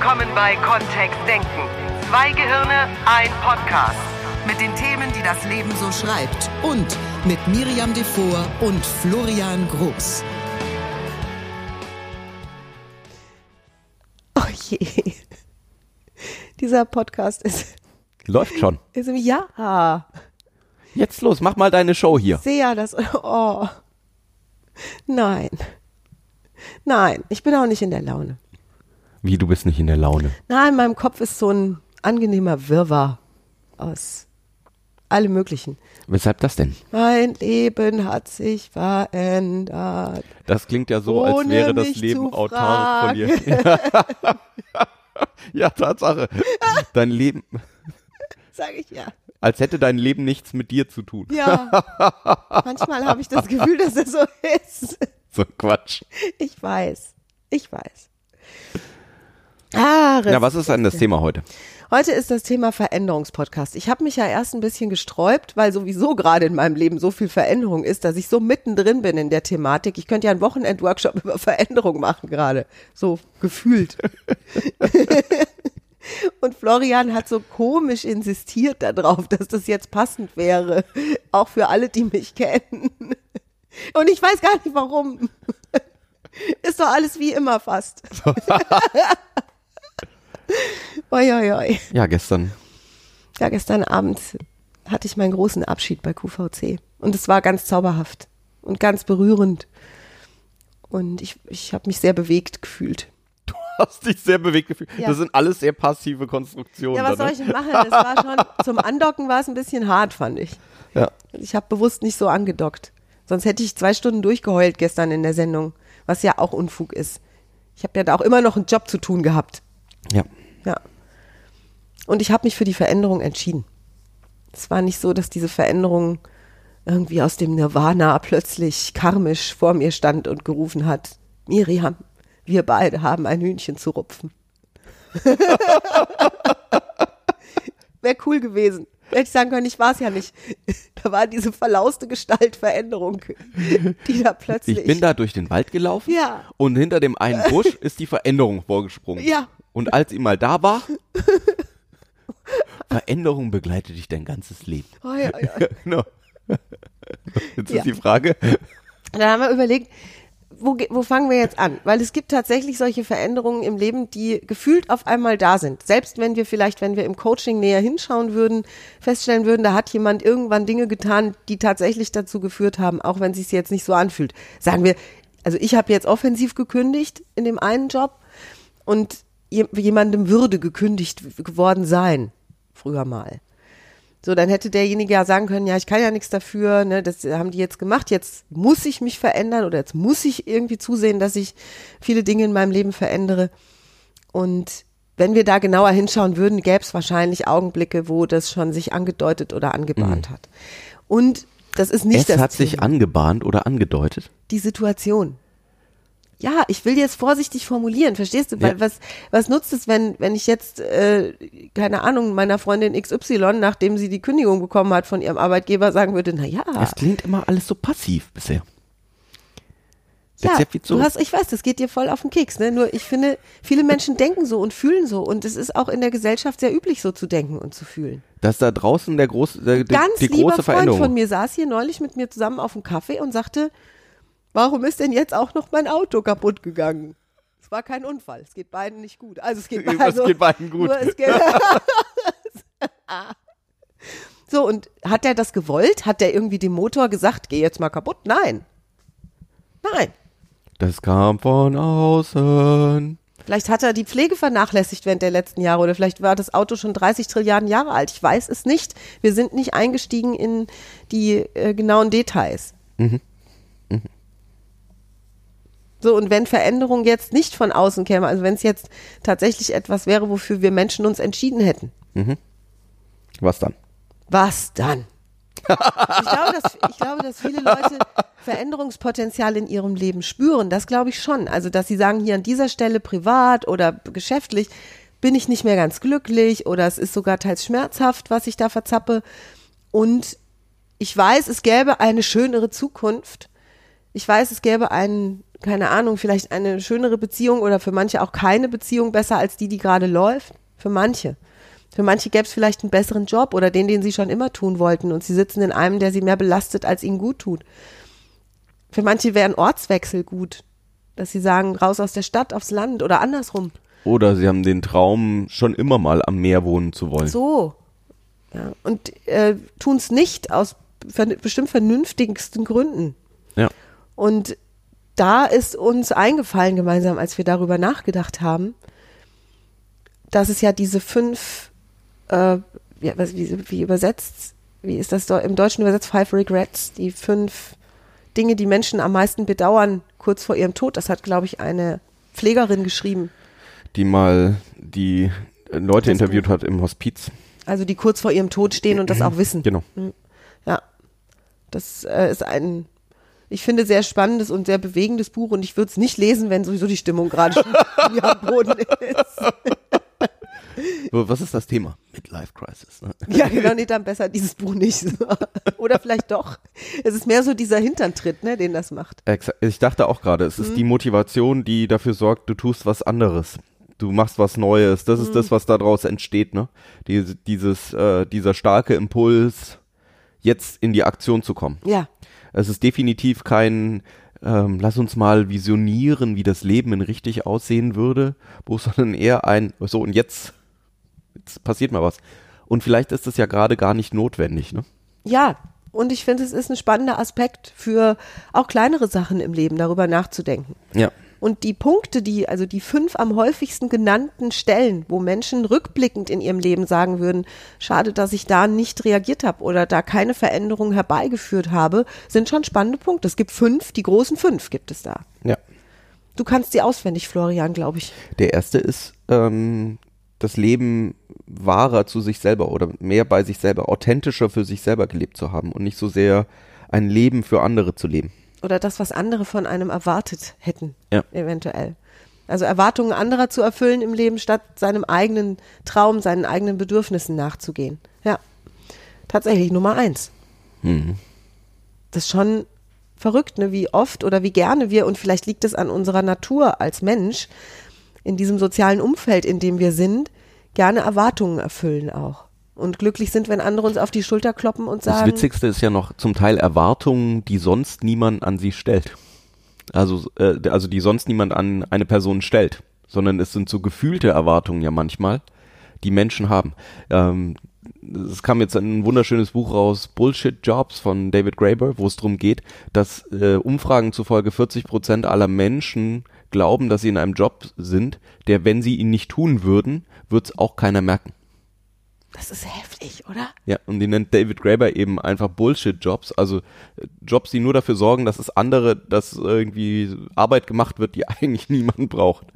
willkommen bei Kontext Denken. Zwei Gehirne, ein Podcast. Mit den Themen, die das Leben so schreibt. Und mit Miriam Devor und Florian Groß. Oh je. Dieser Podcast ist, Läuft schon. ist im Ja. Jetzt los, mach mal deine Show hier. Sehr das. Oh. Nein. Nein, ich bin auch nicht in der Laune. Wie, du bist nicht in der Laune. Nein, in meinem Kopf ist so ein angenehmer Wirrwarr aus allem Möglichen. Weshalb das denn? Mein Leben hat sich verändert. Das klingt ja so, als wäre das Leben autark von dir. ja, Tatsache. Dein Leben, Sag ich ja. als hätte dein Leben nichts mit dir zu tun. Ja. Manchmal habe ich das Gefühl, dass es so ist. So Quatsch. Ich weiß. Ich weiß. Ah, Ja, was ist denn das Thema heute? Heute ist das Thema Veränderungspodcast. Ich habe mich ja erst ein bisschen gesträubt, weil sowieso gerade in meinem Leben so viel Veränderung ist, dass ich so mittendrin bin in der Thematik. Ich könnte ja einen Wochenend-Workshop über Veränderung machen gerade. So gefühlt. Und Florian hat so komisch insistiert darauf, dass das jetzt passend wäre. Auch für alle, die mich kennen. Und ich weiß gar nicht warum. Ist doch alles wie immer fast. oi, oi, oi. Ja, gestern. Ja, gestern Abend hatte ich meinen großen Abschied bei QVC. Und es war ganz zauberhaft und ganz berührend. Und ich, ich habe mich sehr bewegt gefühlt. Du hast dich sehr bewegt gefühlt. Ja. Das sind alles sehr passive Konstruktionen. Ja, was soll ich ne? denn machen? Das war schon, zum Andocken war es ein bisschen hart, fand ich. Ja. Ich habe bewusst nicht so angedockt. Sonst hätte ich zwei Stunden durchgeheult gestern in der Sendung, was ja auch Unfug ist. Ich habe ja da auch immer noch einen Job zu tun gehabt. ja. Ja. Und ich habe mich für die Veränderung entschieden. Es war nicht so, dass diese Veränderung irgendwie aus dem Nirvana plötzlich karmisch vor mir stand und gerufen hat, Miriam, wir beide haben ein Hühnchen zu rupfen. Wäre cool gewesen. Hätte ich sagen können, ich war es ja nicht. Da war diese verlauste Gestaltveränderung, die da plötzlich. Ich bin da durch den Wald gelaufen Ja. und hinter dem einen Busch ist die Veränderung vorgesprungen. Ja. Und als sie mal da war, Veränderung begleitet dich dein ganzes Leben. Oi, oi, oi. Genau. Jetzt Ja. ist die Frage, Dann haben wir überlegt, wo, wo fangen wir jetzt an? Weil es gibt tatsächlich solche Veränderungen im Leben, die gefühlt auf einmal da sind. Selbst wenn wir vielleicht, wenn wir im Coaching näher hinschauen würden, feststellen würden, da hat jemand irgendwann Dinge getan, die tatsächlich dazu geführt haben, auch wenn es sich jetzt nicht so anfühlt. Sagen wir, also ich habe jetzt offensiv gekündigt in dem einen Job und jemandem würde gekündigt w- geworden sein, früher mal. So, dann hätte derjenige ja sagen können, ja, ich kann ja nichts dafür, ne, das haben die jetzt gemacht, jetzt muss ich mich verändern oder jetzt muss ich irgendwie zusehen, dass ich viele Dinge in meinem Leben verändere. Und wenn wir da genauer hinschauen würden, gäbe es wahrscheinlich Augenblicke, wo das schon sich angedeutet oder angebahnt hat. Und das ist nicht es das hat sich Thema. angebahnt oder angedeutet. die Situation. Ja, ich will jetzt vorsichtig formulieren, verstehst du? Weil Ja. was, was nutzt es, wenn, wenn ich jetzt, äh, keine Ahnung, meiner Freundin XY, nachdem sie die Kündigung bekommen hat von ihrem Arbeitgeber, sagen würde, na ja, Es klingt immer alles so passiv bisher. ja, du hast, ich weiß, das geht dir voll auf den Keks, ne? Nur ich finde, viele Menschen denken so und fühlen so und es ist auch in der Gesellschaft sehr üblich, so zu denken und zu fühlen. Dass da draußen der große, der, die, Ganz die lieber große Freund Veränderung. von mir saß hier neulich mit mir zusammen auf dem Kaffee und sagte, warum ist denn jetzt auch noch mein Auto kaputt gegangen? Es war kein Unfall, es geht beiden nicht gut. Also es geht, Es also, geht beiden gut. Es geht, so, und hat er das gewollt? Hat er irgendwie dem Motor gesagt, geh jetzt mal kaputt? Nein. Nein. Das kam von außen. Vielleicht hat er die Pflege vernachlässigt während der letzten Jahre oder vielleicht war das Auto schon 30 Trilliarden Jahre alt. Ich weiß es nicht. Wir sind nicht eingestiegen in die äh, genauen Details. So, und wenn Veränderung jetzt nicht von außen käme, also wenn es jetzt tatsächlich etwas wäre, wofür wir Menschen uns entschieden hätten, Was dann? was dann? Ich glaube, dass, ich glaube, dass viele Leute Veränderungspotenzial in ihrem Leben spüren. Das glaube ich schon. Also, dass sie sagen, hier an dieser Stelle privat oder geschäftlich bin ich nicht mehr ganz glücklich oder es ist sogar teils schmerzhaft, was ich da verzappe. Und ich weiß, es gäbe eine schönere Zukunft. Ich weiß, es gäbe einen keine Ahnung, vielleicht eine schönere Beziehung oder für manche auch keine Beziehung besser als die, die gerade läuft. Für manche. Für manche gäbe es vielleicht einen besseren Job oder den, den sie schon immer tun wollten und sie sitzen in einem, der sie mehr belastet, als ihnen gut tut. Für manche wäre ein Ortswechsel gut, dass sie sagen, raus aus der Stadt aufs Land oder andersrum. Oder sie haben den Traum, schon immer mal am Meer wohnen zu wollen. So. Ja. Und äh, tun es nicht aus bestimmt vernünftigsten Gründen. Ja. Und da ist uns eingefallen gemeinsam, als wir darüber nachgedacht haben, dass es ja diese fünf, äh, ja, was, wie, wie übersetzt, wie ist das im Deutschen übersetzt, five regrets, die fünf Dinge, die Menschen am meisten bedauern, kurz vor ihrem Tod. Das hat, glaube ich, eine Pflegerin geschrieben. Die mal die Leute interviewt hat im Hospiz. Also die kurz vor ihrem Tod stehen und das auch wissen. Genau. Ja, das äh, ist ein, ich finde, sehr spannendes und sehr bewegendes Buch und ich würde es nicht lesen, wenn sowieso die Stimmung gerade schon am Boden ist. Was ist das Thema? Midlife Crisis. Ne? Ja, genau, nee, dann besser dieses Buch nicht. Oder vielleicht doch. Es ist mehr so dieser Hinterntritt, ne, den das macht. Ich dachte auch gerade, es Mhm. ist die Motivation, die dafür sorgt, du tust was anderes. Du machst was Neues. Das Mhm. ist das, was daraus entsteht, ne? Diese, dieses, äh, dieser starke Impuls, jetzt in die Aktion zu kommen. Ja, Es ist definitiv kein, ähm, lass uns mal visionieren, wie das Leben in richtig aussehen würde, Buch, sondern eher ein, so und jetzt, jetzt passiert mal was. Und vielleicht ist es ja gerade gar nicht notwendig, ne? ja. Und ich finde, es ist ein spannender Aspekt für auch kleinere Sachen im Leben, darüber nachzudenken. Ja. Und die Punkte, die, also die fünf am häufigsten genannten Stellen, wo Menschen rückblickend in ihrem Leben sagen würden, schade, dass ich da nicht reagiert habe oder da keine Veränderung herbeigeführt habe, sind schon spannende Punkte. Es gibt fünf, die großen fünf gibt es da. Ja. Du kannst sie auswendig, Florian, glaube ich. Der erste ist, ähm, das Leben wahrer zu sich selber oder mehr bei sich selber, authentischer für sich selber gelebt zu haben und nicht so sehr ein Leben für andere zu leben. Oder das, was andere von einem erwartet hätten, Ja. eventuell. Also Erwartungen anderer zu erfüllen im Leben, statt seinem eigenen Traum, seinen eigenen Bedürfnissen nachzugehen. Ja, tatsächlich Nummer eins. Mhm. Das ist schon verrückt, ne? wie oft oder wie gerne wir, und vielleicht liegt es an unserer Natur als Mensch, in diesem sozialen Umfeld, in dem wir sind, gerne Erwartungen erfüllen auch. Und glücklich sind, wenn andere uns auf die Schulter kloppen und Das sagen, Witzigste ist ja noch zum Teil Erwartungen, die sonst niemand an sie stellt. Also, äh, also die sonst niemand an eine Person stellt, sondern es sind so gefühlte Erwartungen ja manchmal, die Menschen haben. Ähm, es kam jetzt ein wunderschönes Buch raus, Bullshit Jobs von David Graeber, wo es darum geht, dass äh, Umfragen zufolge 40 Prozent aller Menschen glauben, dass sie in einem Job sind, der, wenn sie ihn nicht tun würden, wird es auch keiner merken. Das ist heftig, oder? Ja, und die nennt David Graeber eben einfach Bullshit-Jobs, also äh, Jobs, die nur dafür sorgen, dass es andere, dass irgendwie Arbeit gemacht wird, die eigentlich niemand braucht.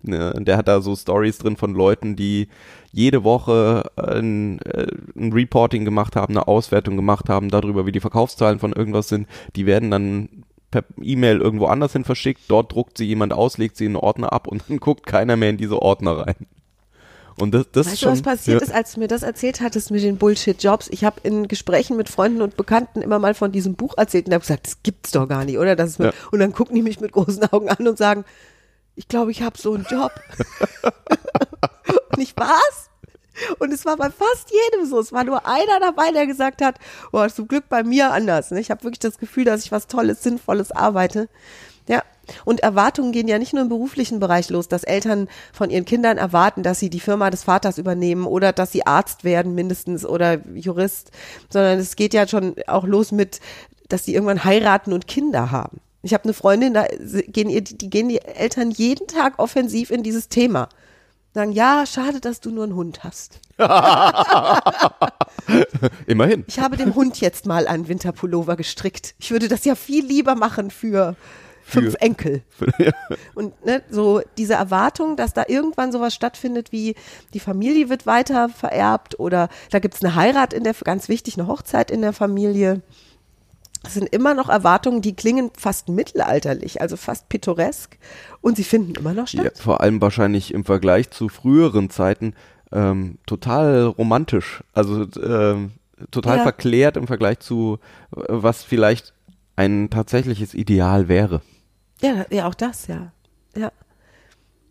Ne, und der hat da so Stories drin von Leuten, die jede Woche ein, äh, ein Reporting gemacht haben, eine Auswertung gemacht haben darüber, wie die Verkaufszahlen von irgendwas sind. Die werden dann per E-Mail irgendwo anders hin verschickt. Dort druckt sie jemand aus, legt sie in einen Ordner ab und dann guckt keiner mehr in diese Ordner rein. Und das, das Weißt du, schon, was passiert ja. ist, als du mir das erzählt hattest mit den Bullshit-Jobs? Ich habe in Gesprächen mit Freunden und Bekannten immer mal von diesem Buch erzählt und habe gesagt, das gibt's doch gar nicht, oder? Das ist Ja. Und dann gucken die mich mit großen Augen an und sagen, ich glaube, ich habe so einen Job. und ich was? Und es war bei fast jedem so. Es war nur einer dabei, der gesagt hat, boah, zum Glück bei mir anders. ne? Ich habe wirklich das Gefühl, dass ich was Tolles, Sinnvolles arbeite. Und Erwartungen gehen ja nicht nur im beruflichen Bereich los, dass Eltern von ihren Kindern erwarten, dass sie die Firma des Vaters übernehmen oder dass sie Arzt werden mindestens oder Jurist, sondern es geht ja schon auch los mit, dass sie irgendwann heiraten und Kinder haben. Ich habe eine Freundin, da gehen ihr, die gehen die Eltern jeden Tag offensiv in dieses Thema. Sagen, ja, schade, dass du nur einen Hund hast. Immerhin. Ich habe dem Hund jetzt mal einen Winterpullover gestrickt. Ich würde das ja viel lieber machen für fünf Enkel. Und ne, so diese Erwartung, dass da irgendwann sowas stattfindet wie die Familie wird weiter vererbt oder da gibt's eine Heirat in der, ganz wichtig, eine Hochzeit in der Familie. Das sind immer noch Erwartungen, die klingen fast mittelalterlich, also fast pittoresk und sie finden immer noch statt. Ja, vor allem wahrscheinlich im Vergleich zu früheren Zeiten ähm, total romantisch. Also ähm, total Ja. verklärt im Vergleich zu, äh, was vielleicht ein tatsächliches Ideal wäre. Ja, ja, auch das, ja. Ja.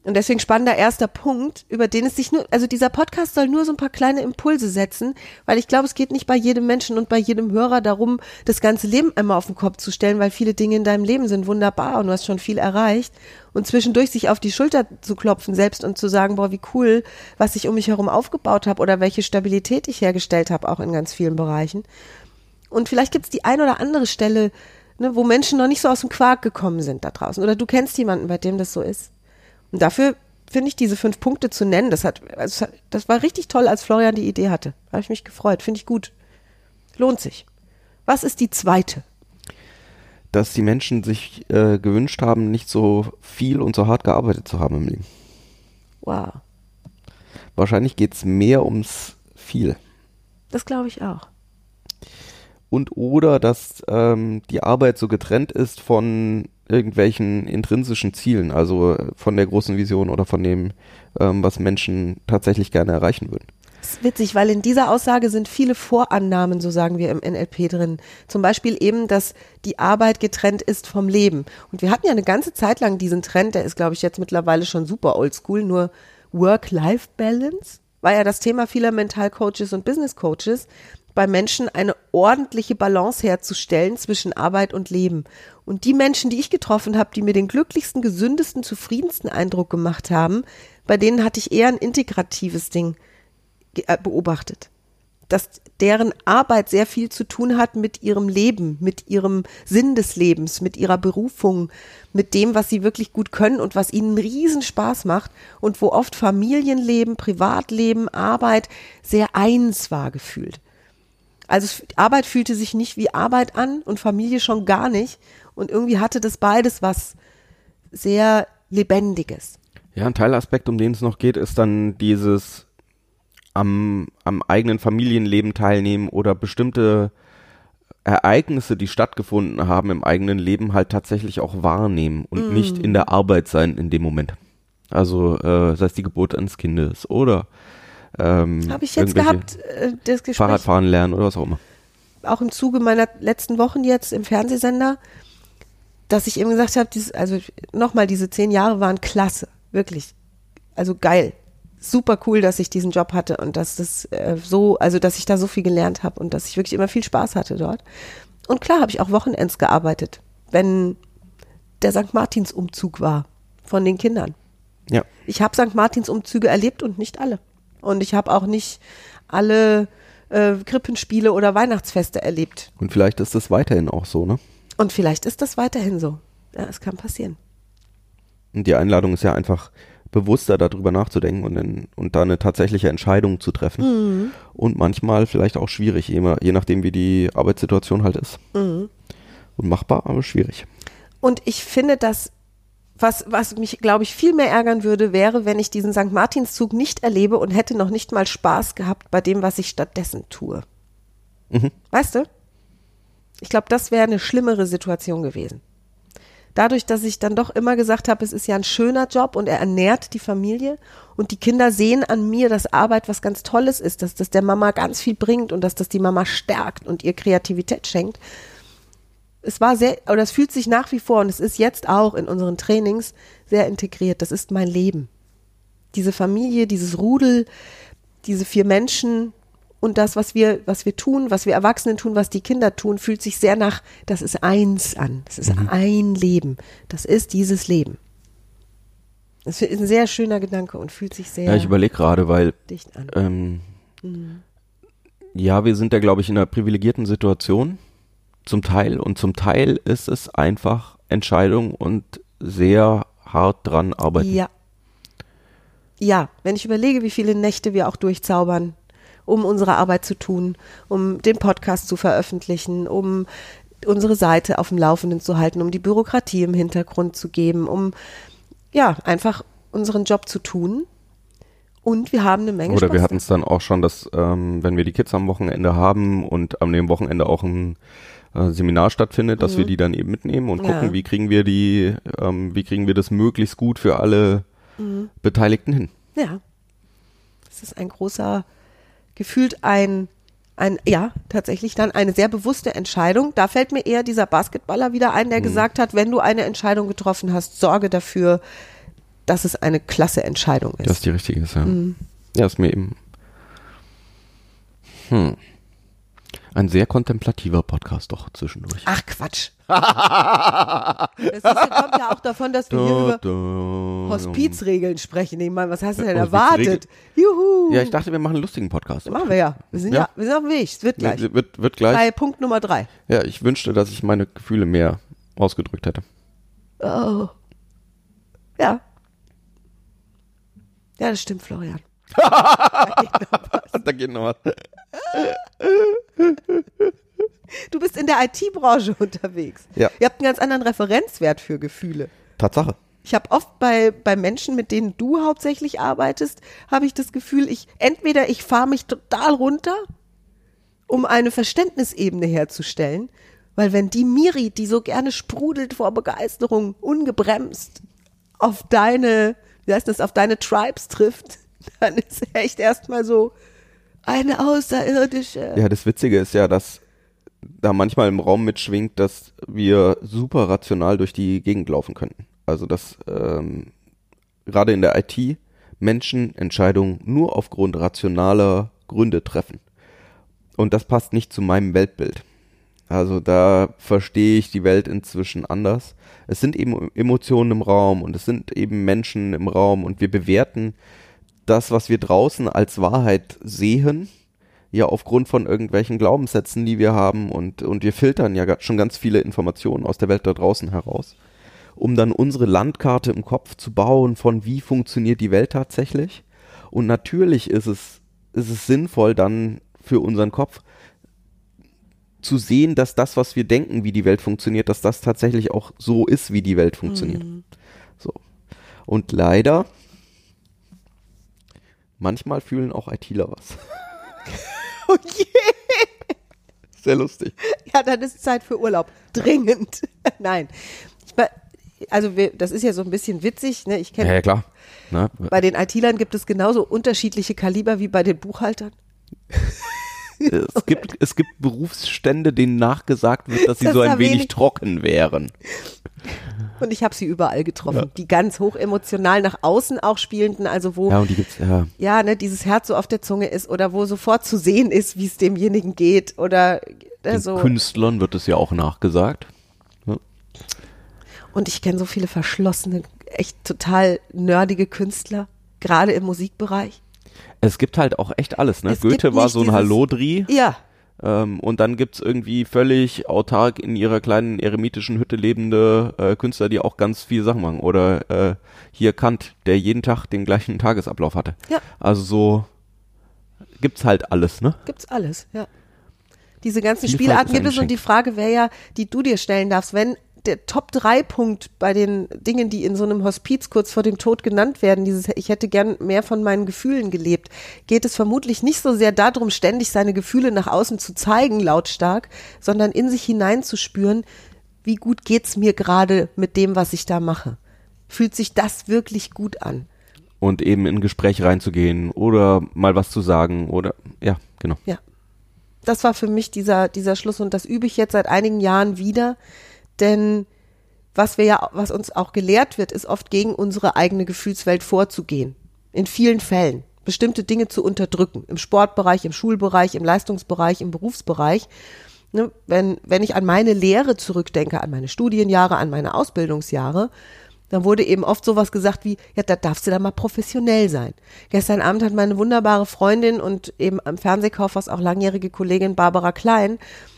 Und deswegen spannender erster Punkt, über den es sich nur, also dieser Podcast soll nur so ein paar kleine Impulse setzen, weil ich glaube, es geht nicht bei jedem Menschen und bei jedem Hörer darum, das ganze Leben einmal auf den Kopf zu stellen, weil viele Dinge in deinem Leben sind wunderbar und du hast schon viel erreicht. Und zwischendurch sich auf die Schulter zu klopfen selbst und zu sagen, boah, wie cool, was ich um mich herum aufgebaut habe oder welche Stabilität ich hergestellt habe, auch in ganz vielen Bereichen. Und vielleicht gibt es die ein oder andere Stelle, ne, wo Menschen noch nicht so aus dem Quark gekommen sind da draußen. Oder du kennst jemanden, bei dem das so ist. Und dafür finde ich diese fünf Punkte zu nennen, das hat, also das war richtig toll, als Florian die Idee hatte. Habe ich mich gefreut, finde ich gut. Lohnt sich. Was ist die zweite? Dass die Menschen sich äh, gewünscht haben, nicht so viel und so hart gearbeitet zu haben im Leben. Wow. Wahrscheinlich geht es mehr ums viel. Das glaube ich auch. Und oder, dass ähm, die Arbeit so getrennt ist von irgendwelchen intrinsischen Zielen, also von der großen Vision oder von dem, ähm, was Menschen tatsächlich gerne erreichen würden. Das ist witzig, weil in dieser Aussage sind viele Vorannahmen, so sagen wir im NLP drin. Zum Beispiel eben, dass die Arbeit getrennt ist vom Leben. Und wir hatten ja eine ganze Zeit lang diesen Trend, der ist, glaube ich, jetzt mittlerweile schon super oldschool, nur Work-Life-Balance war ja das Thema vieler Mentalcoaches und Business Coaches, bei Menschen eine ordentliche Balance herzustellen zwischen Arbeit und Leben. Und die Menschen, die ich getroffen habe, die mir den glücklichsten, gesündesten, zufriedensten Eindruck gemacht haben, bei denen hatte ich eher ein integratives Ding äh, beobachtet. Dass deren Arbeit sehr viel zu tun hat mit ihrem Leben, mit ihrem Sinn des Lebens, mit ihrer Berufung, mit dem, was sie wirklich gut können und was ihnen riesen Spaß macht und wo oft Familienleben, Privatleben, Arbeit sehr eins war gefühlt. Also Arbeit fühlte sich nicht wie Arbeit an und Familie schon gar nicht. Und irgendwie hatte das beides was sehr Lebendiges. Ja, ein Teilaspekt, um den es noch geht, ist dann dieses am, am eigenen Familienleben teilnehmen oder bestimmte Ereignisse, die stattgefunden haben im eigenen Leben, halt tatsächlich auch wahrnehmen und mm. nicht in der Arbeit sein in dem Moment. Also äh, sei es die Geburt eines Kindes oder ähm, Habe ich jetzt gehabt, äh, das Gespräch. Fahrradfahren lernen oder was auch immer. Auch im Zuge meiner letzten Wochen jetzt im Fernsehsender, dass ich eben gesagt habe, also nochmal, diese zehn Jahre waren klasse, wirklich. Also geil. Super cool, dass ich diesen Job hatte und dass das äh, so, also dass ich da so viel gelernt habe und dass ich wirklich immer viel Spaß hatte dort. Und klar habe ich auch Wochenends gearbeitet, wenn der St. Martins Umzug war von den Kindern. Ja. Ich habe St. Martins Umzüge erlebt und nicht alle. Und ich habe auch nicht alle äh, Krippenspiele oder Weihnachtsfeste erlebt. Und vielleicht ist das weiterhin auch so, ne? Und vielleicht ist das weiterhin so. Ja, es kann passieren. Und die Einladung ist ja einfach bewusster darüber nachzudenken und, in, und da eine tatsächliche Entscheidung zu treffen. Mhm. Und manchmal vielleicht auch schwierig, je, je nachdem, wie die Arbeitssituation halt ist. Mhm. Und machbar, aber schwierig. Und ich finde, dass was, was mich, glaube ich, viel mehr ärgern würde, wäre, wenn ich diesen St. Martinszug nicht erlebe und hätte noch nicht mal Spaß gehabt bei dem, was ich stattdessen tue. Mhm. Weißt du? Ich glaube, das wäre eine schlimmere Situation gewesen. Dadurch, dass ich dann doch immer gesagt habe, es ist ja ein schöner Job und er ernährt die Familie und die Kinder sehen an mir, dass Arbeit was ganz Tolles ist, dass das der Mama ganz viel bringt und dass das die Mama stärkt und ihr Kreativität schenkt, es war sehr, oder es fühlt sich nach wie vor und es ist jetzt auch in unseren Trainings sehr integriert. Das ist mein Leben. Diese Familie, dieses Rudel, diese vier Menschen und das, was wir, was wir tun, was wir Erwachsenen tun, was die Kinder tun, fühlt sich sehr nach, das ist eins an. Das ist mhm. ein Leben. Das ist dieses Leben. Das ist ein sehr schöner Gedanke und fühlt sich sehr. Ja, ich überlege gerade, weil dicht an. Ähm, mhm. ja, wir sind da, glaube ich, in einer privilegierten Situation zum Teil und zum Teil ist es einfach Entscheidung und sehr hart dran arbeiten. Ja. Ja, wenn ich überlege, wie viele Nächte wir auch durchzaubern, um unsere Arbeit zu tun, um den Podcast zu veröffentlichen, um unsere Seite auf dem Laufenden zu halten, um die Bürokratie im Hintergrund zu geben, um ja, einfach unseren Job zu tun. Und wir haben eine Menge Oder Spaß wir hatten es dann auch schon, dass ähm, wenn wir die Kids am Wochenende haben und am dem Wochenende auch ein äh, Seminar stattfindet, dass mhm. wir die dann eben mitnehmen und gucken, ja. wie kriegen wir die, ähm, wie kriegen wir das möglichst gut für alle mhm. Beteiligten hin. Ja. Das ist ein großer, gefühlt ein ein, ja, tatsächlich dann eine sehr bewusste Entscheidung. Da fällt mir eher dieser Basketballer wieder ein, der gesagt hat, wenn du eine Entscheidung getroffen hast, sorge dafür, dass es eine klasse Entscheidung ist. Dass die richtige ist, ja. Ja, ist mir eben. Hm. Ein sehr kontemplativer Podcast doch zwischendurch. Ach Quatsch. das ist, ja- kommt ja auch davon, dass wir hier über. Hospizregeln sprechen. Ich meine, was hast du denn erwartet? Juhu. Ja, ich dachte, wir machen einen lustigen Podcast. Machen wir ja. Wir sind ja, Ja. wir sind auf dem Weg. Es wird gleich. Wird, wird, wird gleich. Bei Punkt Nummer drei. Ja, ich wünschte, dass ich meine Gefühle mehr ausgedrückt hätte. Oh. Ja. Ja, das stimmt, Florian. Da geht noch was. Du bist in der IT-Branche unterwegs. Ja. Ihr habt einen ganz anderen Referenzwert für Gefühle. Tatsache. Ich habe oft bei, bei Menschen, mit denen du hauptsächlich arbeitest, habe ich das Gefühl, ich entweder ich fahre mich total runter, um eine Verständnisebene herzustellen, weil wenn die Miri, die so gerne sprudelt vor Begeisterung, ungebremst auf deine, wie heißt das, auf deine Tribes trifft, dann ist echt erstmal so eine außerirdische. Ja, das Witzige ist ja, dass da manchmal im Raum mitschwingt, dass wir super rational durch die Gegend laufen könnten. Also dass ähm, gerade in der IT Menschen Entscheidungen nur aufgrund rationaler Gründe treffen. Und das passt nicht zu meinem Weltbild. Also da verstehe ich die Welt inzwischen anders. Es sind eben Emotionen im Raum und es sind eben Menschen im Raum und wir bewerten das, was wir draußen als Wahrheit sehen, ja aufgrund von irgendwelchen Glaubenssätzen, die wir haben und, und wir filtern ja schon ganz viele Informationen aus der Welt da draußen heraus, um dann unsere Landkarte im Kopf zu bauen von wie funktioniert die Welt tatsächlich. Und natürlich ist es, ist es sinnvoll dann für unseren Kopf zu sehen, dass das, was wir denken, wie die Welt funktioniert, dass das tatsächlich auch so ist, wie die Welt funktioniert. So. Und leider, manchmal fühlen auch ITler was. Oh je. Sehr lustig. Ja, dann ist Zeit für Urlaub. Dringend. Nein. Ich, be- also wir, das ist ja so ein bisschen witzig. Ne? Ich kenne Ja, ja klar. Na, Bei den IT-Lern gibt es genauso unterschiedliche Kaliber wie bei den Buchhaltern. Es, gibt, es gibt Berufsstände, denen nachgesagt wird, dass sie Dass so ein wenig wenig- trocken wären. Und ich habe sie überall getroffen. Die ganz hoch emotional nach außen auch spielenden, also wo Ja, und die gibt's, ja. ja, ne, dieses Herz so auf der Zunge ist oder wo sofort zu sehen ist, wie es demjenigen geht oder Den so. Künstlern wird es ja auch nachgesagt. Und ich kenne so viele verschlossene, echt total nerdige Künstler, gerade im Musikbereich. Es gibt halt auch echt alles, ne? Es gibt Goethe war so ein Hallodri. Ja, Ähm, und dann gibt's irgendwie völlig autark in ihrer kleinen eremitischen Hütte lebende äh, Künstler, die auch ganz viele Sachen machen. Oder äh, hier Kant, der jeden Tag den gleichen Tagesablauf hatte. Ja. Also so gibt's halt alles, ne? gibt's alles, ja. Diese ganzen Vielfalt Spielarten gibt es und die Frage wäre ja, die du dir stellen darfst, wenn der Top-3-Punkt bei den Dingen, die in so einem Hospiz kurz vor dem Tod genannt werden, dieses ich hätte gern mehr von meinen Gefühlen gelebt, geht es vermutlich nicht so sehr darum, ständig seine Gefühle nach außen zu zeigen, lautstark, sondern in sich hineinzuspüren, wie gut geht's mir gerade mit dem, was ich da mache. Fühlt sich das wirklich gut an? Und eben in ein Gespräch reinzugehen oder mal was zu sagen oder ja, genau. Ja. Das war für mich dieser, dieser Schluss und das übe ich jetzt seit einigen Jahren wieder, denn was wir ja, was uns auch gelehrt wird, ist oft gegen unsere eigene Gefühlswelt vorzugehen. In vielen Fällen. Bestimmte Dinge zu unterdrücken. Im Sportbereich, im Schulbereich, im Leistungsbereich, im Berufsbereich. Ne, wenn, wenn ich an meine Lehre zurückdenke, an meine Studienjahre, an meine Ausbildungsjahre, dann wurde eben oft sowas gesagt wie, ja, da darfst du dann mal professionell sein. Gestern Abend hat meine wunderbare Freundin und eben am Fernsehkaufhaus auch langjährige Kollegin Barbara Klein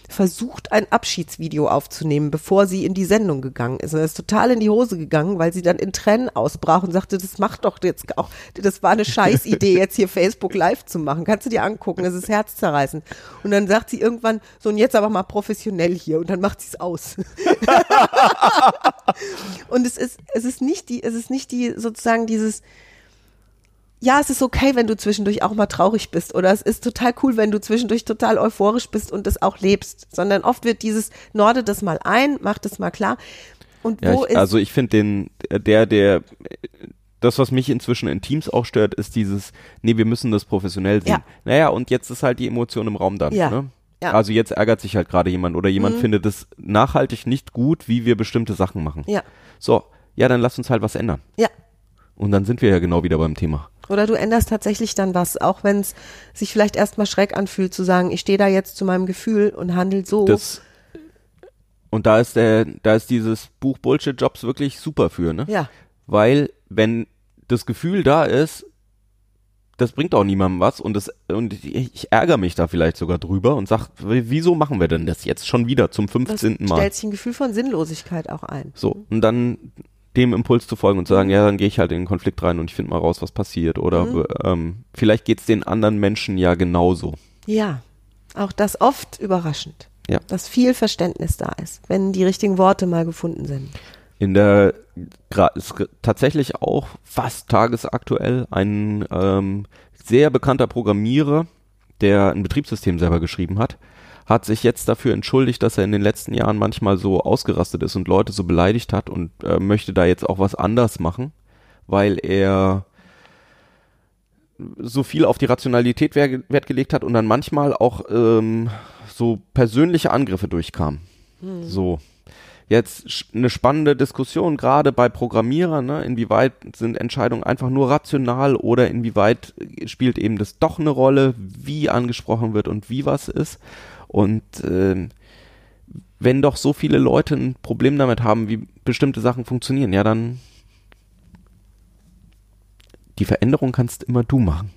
versucht, ein Abschiedsvideo aufzunehmen, bevor sie in die Sendung gegangen ist. Und das ist total in die Hose gegangen, weil sie dann in Tränen ausbrach und sagte, das macht doch jetzt auch, das war eine Scheißidee, jetzt hier Facebook live zu machen. Kannst du dir angucken, das ist herzzerreißend. Und dann sagt sie irgendwann, so und jetzt aber mal professionell hier und dann macht sie es aus. Und es ist, es ist nicht die, es ist nicht die, sozusagen dieses, ja, es ist okay, wenn du zwischendurch auch mal traurig bist oder es ist total cool, wenn du zwischendurch total euphorisch bist und das auch lebst, sondern oft wird dieses Norde das mal ein, mach das mal klar. Und Ja, wo ich, ist, also ich finde den, der, der das, was mich inzwischen in Teams auch stört, ist dieses, nee, wir müssen das professionell sehen. Ja. Naja, und jetzt ist halt die Emotion im Raum dann. Ja. Ne? Ja. Also jetzt ärgert sich halt gerade jemand oder jemand Mhm. findet es nachhaltig nicht gut, wie wir bestimmte Sachen machen. Ja. So, ja, dann lass uns halt was ändern. Ja. Und dann sind wir ja genau wieder beim Thema. Oder du änderst tatsächlich dann was, auch wenn es sich vielleicht erstmal schreck anfühlt, zu sagen, ich stehe da jetzt zu meinem Gefühl und handel so. Das und da ist der, da ist dieses Buch Bullshit Jobs wirklich super für, ne? ja, Weil wenn das Gefühl da ist, das bringt auch niemandem was und das und ich, ärgere mich da vielleicht sogar drüber und sag, wieso machen wir denn das jetzt schon wieder zum das 15. Mal? stellt sich ein Gefühl von Sinnlosigkeit auch ein. So, und dann dem Impuls zu folgen und zu sagen, ja, dann gehe ich halt in den Konflikt rein und ich finde mal raus, was passiert. Oder Mhm. ähm, vielleicht geht's den anderen Menschen ja genauso. Ja, auch das oft überraschend. Ja. Dass viel Verständnis da ist, wenn die richtigen Worte mal gefunden sind. In der ist tatsächlich auch fast tagesaktuell ein ähm, sehr bekannter Programmierer, der ein Betriebssystem selber geschrieben hat, hat sich jetzt dafür entschuldigt, dass er in den letzten Jahren manchmal so ausgerastet ist und Leute so beleidigt hat und äh, möchte da jetzt auch was anders machen, weil er so viel auf die Rationalität wer- Wert gelegt hat und dann manchmal auch ähm, so persönliche Angriffe durchkamen. So. Jetzt eine spannende Diskussion, gerade bei Programmierern, ne? inwieweit sind Entscheidungen einfach nur rational oder inwieweit spielt eben das doch eine Rolle, wie angesprochen wird und wie was ist. Und ähm, wenn doch so viele Leute ein Problem damit haben, wie bestimmte Sachen funktionieren, ja dann die Veränderung kannst immer du machen.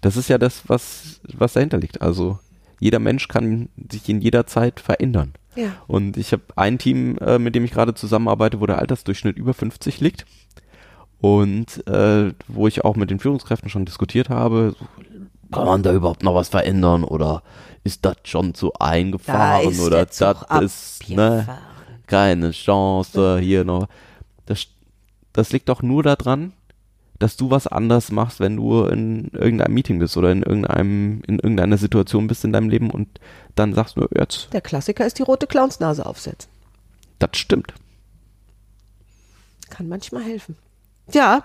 Das ist ja das, was, was dahinter liegt. Also jeder Mensch kann sich in jeder Zeit verändern. Ja. Und ich habe ein Team, äh, mit dem ich gerade zusammenarbeite, wo der Altersdurchschnitt über 50 liegt. Und äh, wo ich auch mit den Führungskräften schon diskutiert habe, so, kann man da überhaupt noch was verändern oder ist das schon zu eingefahren oder das ist ne, keine Chance hier noch. Das, das liegt doch nur daran, dass du was anders machst, wenn du in irgendeinem Meeting bist oder in irgendeinem in irgendeiner Situation bist in deinem Leben und dann sagst du jetzt, Der Klassiker ist die rote Clownsnase aufsetzen. das stimmt. Kann manchmal helfen. Ja,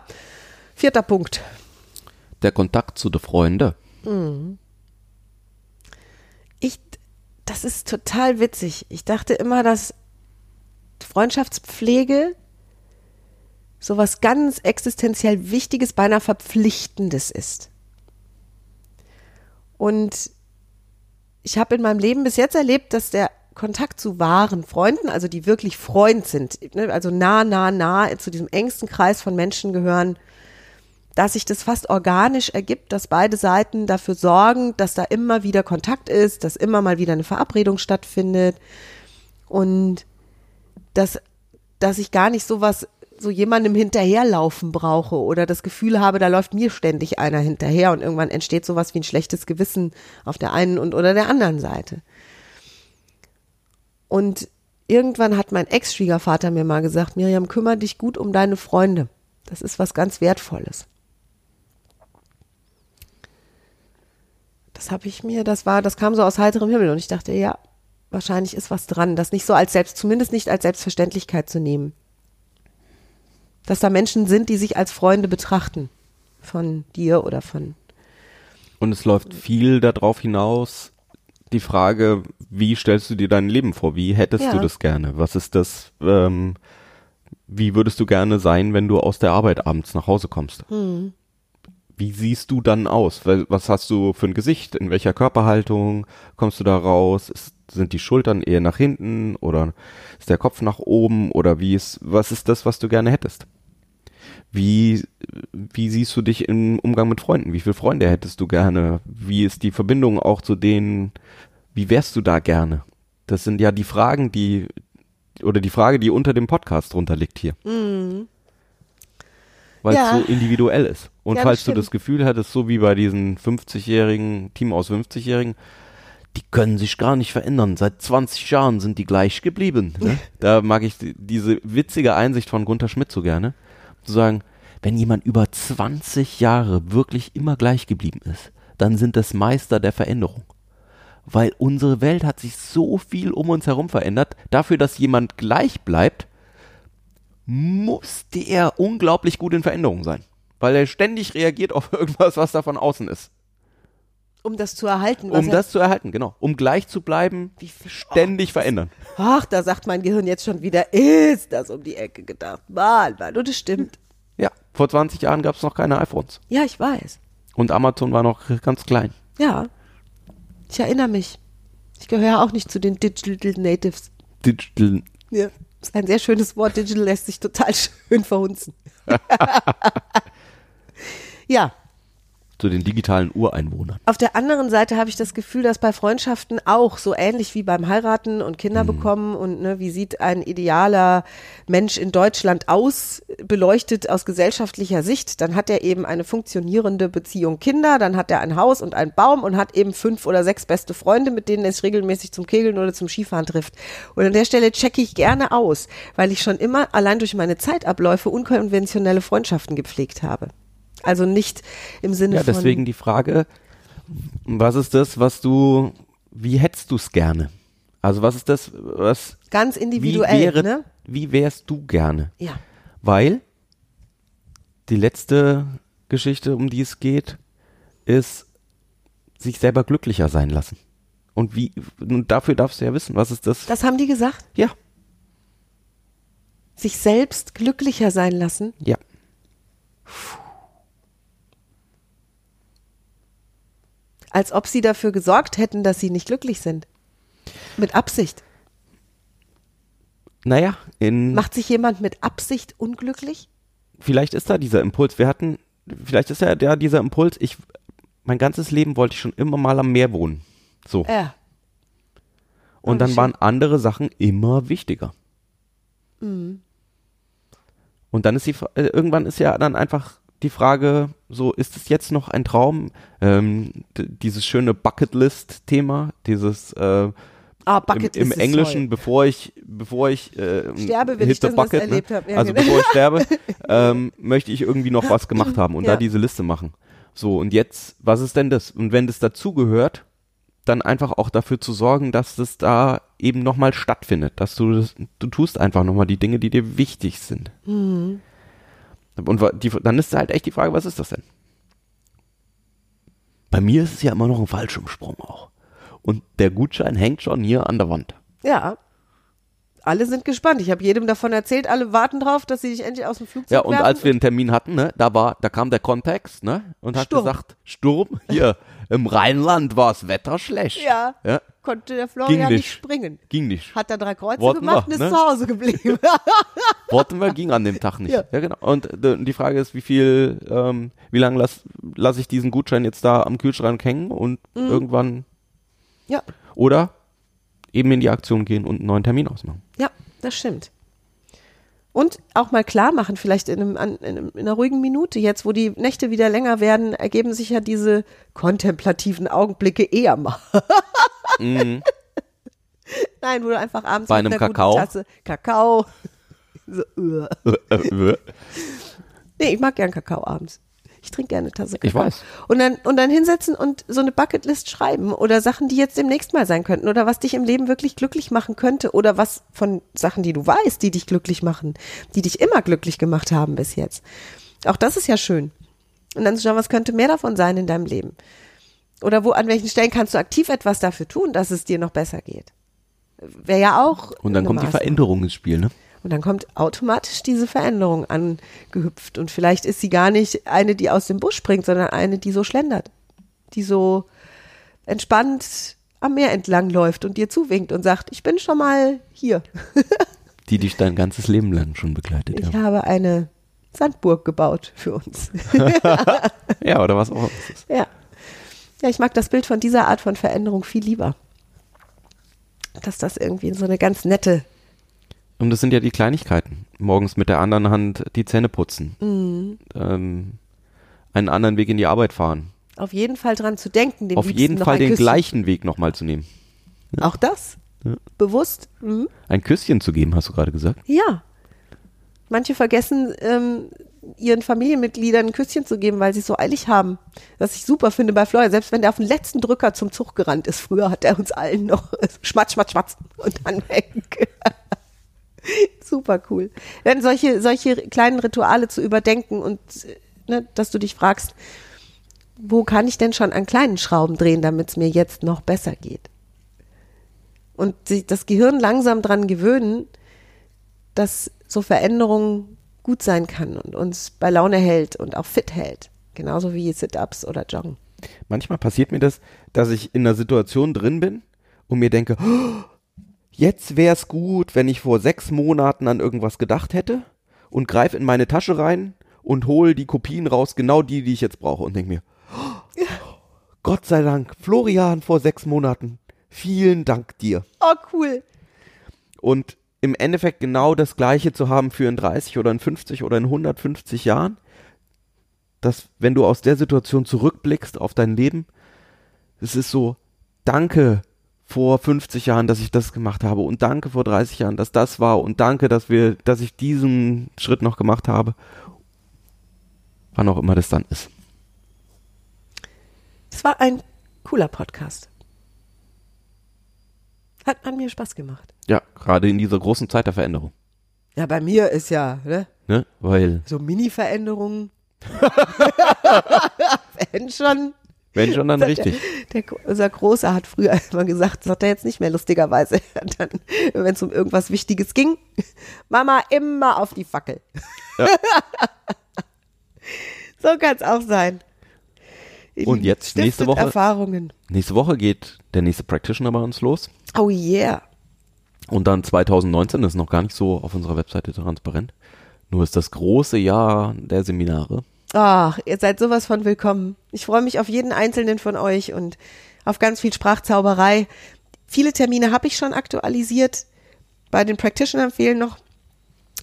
vierter Punkt. Der Kontakt zu den Freunden. Ich, das ist total witzig. Ich dachte immer, dass Freundschaftspflege sowas ganz existenziell Wichtiges, beinahe Verpflichtendes ist. Und ich habe in meinem Leben bis jetzt erlebt, dass der Kontakt zu wahren Freunden, also die wirklich Freund sind, ne, also nah, nah, nah zu diesem engsten Kreis von Menschen gehören, dass sich das fast organisch ergibt, dass beide Seiten dafür sorgen, dass da immer wieder Kontakt ist, dass immer mal wieder eine Verabredung stattfindet und dass, dass ich gar nicht sowas, so jemandem hinterherlaufen brauche oder das Gefühl habe, da läuft mir ständig einer hinterher und irgendwann entsteht sowas wie ein schlechtes Gewissen auf der einen und oder der anderen Seite. Und irgendwann hat mein Ex-Schwiegervater mir mal gesagt, Miriam, kümmere dich gut um deine Freunde. Das ist was ganz Wertvolles. Das habe ich mir, das war, das kam so aus heiterem Himmel und ich dachte, ja, wahrscheinlich ist was dran, das nicht so als selbst, zumindest nicht als Selbstverständlichkeit zu nehmen. Dass da Menschen sind, die sich als Freunde betrachten. Von dir oder von. Und es läuft viel darauf hinaus, die Frage, wie stellst du dir dein Leben vor? Wie hättest Ja. du das gerne? Was ist das, ähm, wie würdest du gerne sein, wenn du aus der Arbeit abends nach Hause kommst? Wie siehst du dann aus? Was hast du für ein Gesicht? In welcher Körperhaltung kommst du da raus? Ist, sind die Schultern eher nach hinten oder ist der Kopf nach oben oder wie ist, was ist das, was du gerne hättest? Wie, wie siehst du dich im Umgang mit Freunden? Wie viele Freunde hättest du gerne? Wie ist die Verbindung auch zu denen? Wie wärst du da gerne? Das sind ja die Fragen, die, oder die Frage, die unter dem Podcast drunter liegt hier. Weil es Ja. so individuell ist. Und Ja, falls du stimmt. das Gefühl hattest, so wie bei diesen 50-jährigen, Team aus 50-jährigen, die können sich gar nicht verändern. Seit 20 Jahren sind die gleich geblieben. Ne? da mag ich die, diese witzige Einsicht von Gunther Schmidt so gerne. Zu sagen, wenn jemand über 20 Jahre wirklich immer gleich geblieben ist, dann sind das Meister der Veränderung. Weil unsere Welt hat sich so viel um uns herum verändert. Dafür, dass jemand gleich bleibt, muss der unglaublich gut in Veränderung sein. Weil er ständig reagiert auf irgendwas, was da von außen ist. Um das zu erhalten. Um das zu erhalten, genau. Um gleich zu bleiben, ständig verändern. Ach, da sagt mein Gehirn jetzt schon wieder, ist das um die Ecke gedacht. Mann, Mann, und es stimmt. Ja, vor 20 Jahren gab es noch keine iPhones. Ja, ich weiß. Und Amazon war noch ganz klein. Ja. Ich erinnere mich. Ich gehöre auch nicht zu den Digital Natives. Digital. Ja. Das ist ein sehr schönes Wort. Digital lässt sich total schön verhunzen. ja. Zu den digitalen Ureinwohnern. Auf der anderen Seite habe ich das Gefühl, dass bei Freundschaften auch so ähnlich wie beim Heiraten und Kinder Mhm. bekommen und ne, wie sieht ein idealer Mensch in Deutschland aus, beleuchtet aus gesellschaftlicher Sicht, dann hat er eben eine funktionierende Beziehung Kinder, dann hat er ein Haus und einen Baum und hat eben fünf oder sechs beste Freunde, mit denen er sich regelmäßig zum Kegeln oder zum Skifahren trifft. Und an der Stelle checke ich gerne aus, weil ich schon immer allein durch meine Zeitabläufe unkonventionelle Freundschaften gepflegt habe. Also nicht im Sinne Ja, von deswegen die Frage, was ist das, was du, wie hättest du es gerne? Also was ist das, was, ganz wie individuell, wäre, ne? wie wärst du gerne? Ja. Weil die letzte Geschichte, um die es geht, ist sich selber glücklicher sein lassen. Und wie, und dafür darfst du ja wissen, was ist das? Das haben die gesagt? ja, Sich selbst glücklicher sein lassen? ja. Als ob sie dafür gesorgt hätten, dass sie nicht glücklich sind. Mit Absicht. Naja, in, Macht sich jemand mit Absicht unglücklich? vielleicht ist da dieser Impuls. Wir hatten, vielleicht ist ja der, dieser Impuls, ich, mein ganzes Leben wollte ich schon immer mal am Meer wohnen. So. Ja. Und Oh, dann schön. waren andere Sachen immer wichtiger. Mhm. Und dann ist die, Fra- äh, irgendwann ist ja dann einfach die Frage, so ist es jetzt noch ein Traum? Ähm, dieses schöne Bucketlist-Thema, dieses äh, Ah, im, Bucket im ist Englischen, Toll. bevor ich, bevor ich äh, Sterbe, hit ich, das bucket, erlebt ne? hab. Ja, also genau. bevor ich sterbe, ähm, möchte ich irgendwie noch was gemacht haben und Ja. da diese Liste machen. So, und jetzt, was ist denn das? Und wenn das dazugehört, dann einfach auch dafür zu sorgen, dass das da eben nochmal stattfindet, dass du das, du tust einfach nochmal die Dinge, die dir wichtig sind. Mhm. Und die, dann ist halt echt die Frage, was ist das denn? Bei mir ist es ja immer noch ein Fallschirmsprung auch. Und der Gutschein hängt schon hier an der Wand. Ja. Alle sind gespannt. Ich habe jedem davon erzählt, alle warten drauf, dass sie dich endlich aus dem Flugzeug Ja, und werfen. als wir einen Termin hatten, ne, da war, da kam der Kontext, ne, und hat Sturm. gesagt, Sturm, hier, im Rheinland war das Wetter schlecht. ja, ja konnte der Florian Ging nicht. nicht. springen. ging nicht. Hat da drei Kreuze Wollten gemacht wir, und ist ne? zu Hause geblieben. Wollten wir, ging an dem Tag nicht. Ja. Ja, genau. Und äh, die Frage ist, wie viel, ähm, wie lange lasse lass ich diesen Gutschein jetzt da am Kühlschrank hängen und Mhm. irgendwann, ja, oder eben in die Aktion gehen und einen neuen Termin ausmachen. ja, das stimmt. Und auch mal klar machen, vielleicht in, einem, in, einem, in einer ruhigen Minute, jetzt wo die Nächte wieder länger werden, ergeben sich ja diese kontemplativen Augenblicke eher mal. Nein, wo du einfach abends Mhm. Bei mit einem einer Kakao. guten Tasse Kakao. So, uh. Nee, ich mag gern Kakao abends. Ich trinke gerne eine Tasse Kakao. Ich weiß. Und dann, und dann hinsetzen und so eine Bucketlist schreiben oder Sachen, die jetzt demnächst mal sein könnten oder was dich im Leben wirklich glücklich machen könnte oder was von Sachen, die du weißt, die dich glücklich machen, die dich immer glücklich gemacht haben bis jetzt. Auch das ist ja schön. Und dann zu schauen, was könnte mehr davon sein in deinem Leben? Oder wo, an welchen Stellen kannst du aktiv etwas dafür tun, dass es dir noch besser geht? Wäre ja auch. Und dann kommt die Maßnahme. Veränderung ins Spiel, ne? Und dann kommt automatisch diese Veränderung angehüpft. Und vielleicht ist sie gar nicht eine, die aus dem Busch springt, sondern eine, die so schlendert. Die so entspannt am Meer entlang läuft und dir zuwinkt und sagt, ich bin schon mal hier. Die dich dein ganzes Leben lang schon begleitet Ich haben. habe eine Sandburg gebaut für uns. Ja, oder was auch immer ja. Ja, ich mag das Bild von dieser Art von Veränderung viel lieber. Dass das irgendwie so eine ganz nette, Und das sind ja die Kleinigkeiten. Morgens mit der anderen Hand die Zähne putzen. Mhm. Ähm, einen anderen Weg in die Arbeit fahren. auf jeden Fall dran zu denken, dem Auf jeden Fall den Küsschen. gleichen Weg nochmal zu nehmen. Auch das? Ja. Bewusst? Mhm. Ein Küsschen zu geben, hast du gerade gesagt. Ja. Manche vergessen, ähm, ihren Familienmitgliedern ein Küsschen zu geben, weil sie es so eilig haben. Was ich super finde bei Florian. Selbst wenn der auf den letzten Drücker zum Zug gerannt ist, früher hat er uns allen noch schmatz, schmatz, schmatz und dann weg. Super cool. Dann solche, solche kleinen Rituale zu überdenken und ne, dass du dich fragst, wo kann ich denn schon an kleinen Schrauben drehen, damit es mir jetzt noch besser geht? Und sich das Gehirn langsam dran gewöhnen, dass so Veränderungen gut sein kann und uns bei Laune hält und auch fit hält. Genauso wie Sit-Ups oder Joggen. Manchmal passiert mir das, dass ich in einer Situation drin bin und mir denke, oh, jetzt wäre es gut, wenn ich vor sechs Monaten an irgendwas gedacht hätte und greife in meine Tasche rein und hole die Kopien raus, genau die, die ich jetzt brauche und denke mir, oh, Gott sei Dank, Florian vor sechs Monaten, vielen Dank dir. Oh, cool. Und im Endeffekt genau das Gleiche zu haben für in 30 oder in 50 oder in 150 Jahren, dass wenn du aus der Situation zurückblickst auf dein Leben, es ist so, danke vor 50 Jahren, dass ich das gemacht habe und danke vor 30 Jahren, dass das war und danke, dass wir, dass ich diesen Schritt noch gemacht habe. Wann auch immer das dann ist. Es war ein cooler Podcast. Hat an mir Spaß gemacht. Ja, gerade in dieser großen Zeit der Veränderung. Ja, bei mir ist ja, ne? Ne? Weil, So Mini-Veränderungen. Wenn schon. Wenn schon dann richtig. Der, unser Großer hat früher immer gesagt, das hat er jetzt nicht mehr lustigerweise, wenn es um irgendwas Wichtiges ging, Mama immer auf die Fackel. Ja. so kann es auch sein. Und jetzt, nächste Woche- Erfahrungen. Nächste Woche geht der nächste Practitioner bei uns los. Oh yeah. Und dann 2019 ist noch gar nicht so auf unserer Webseite transparent. Nur ist das große Jahr der Seminare. Ach, ihr seid sowas von willkommen. Ich freue mich auf jeden einzelnen von euch und auf ganz viel Sprachzauberei. Viele Termine habe ich schon aktualisiert. Bei den Practitionern fehlen noch,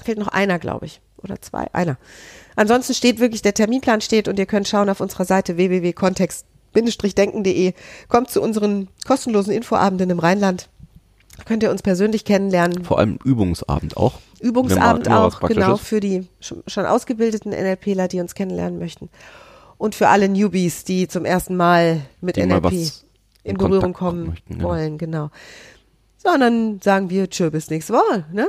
fehlt noch einer, glaube ich. Oder zwei, einer. Ansonsten steht wirklich, der Terminplan steht und ihr könnt schauen auf unserer Seite www.kontext-denken.de. Kommt zu unseren kostenlosen Infoabenden im Rheinland. Da könnt ihr uns persönlich kennenlernen. Vor allem Übungsabend auch. Übungsabend auch, genau, für die schon ausgebildeten NLPler, die uns kennenlernen möchten. Und für alle Newbies, die zum ersten Mal mit Die NLP in in Berührung kommen möchten, genau. wollen, genau. So, und dann sagen wir Tschö, bis nächste Woche, ne?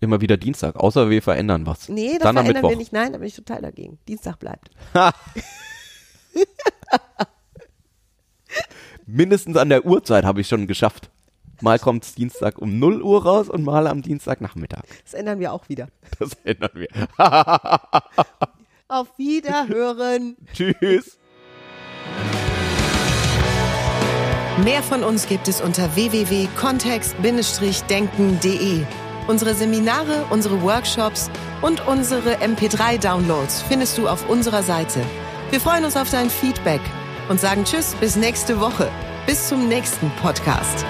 Immer wieder Dienstag, außer wir verändern was. Nee, das dann verändern wir nicht. Nein, da bin ich total dagegen. Dienstag bleibt. Mindestens an der Uhrzeit habe ich schon geschafft. Mal kommt's Dienstag um 0 Uhr raus und mal am Dienstagnachmittag. Das ändern wir auch wieder. Das ändern wir. Auf Wiederhören. Tschüss. Mehr von uns gibt es unter www.kontext-denken.de. Unsere Seminare, unsere Workshops und unsere MP3-Downloads findest du auf unserer Seite. Wir freuen uns auf dein Feedback und sagen Tschüss bis nächste Woche. Bis zum nächsten Podcast.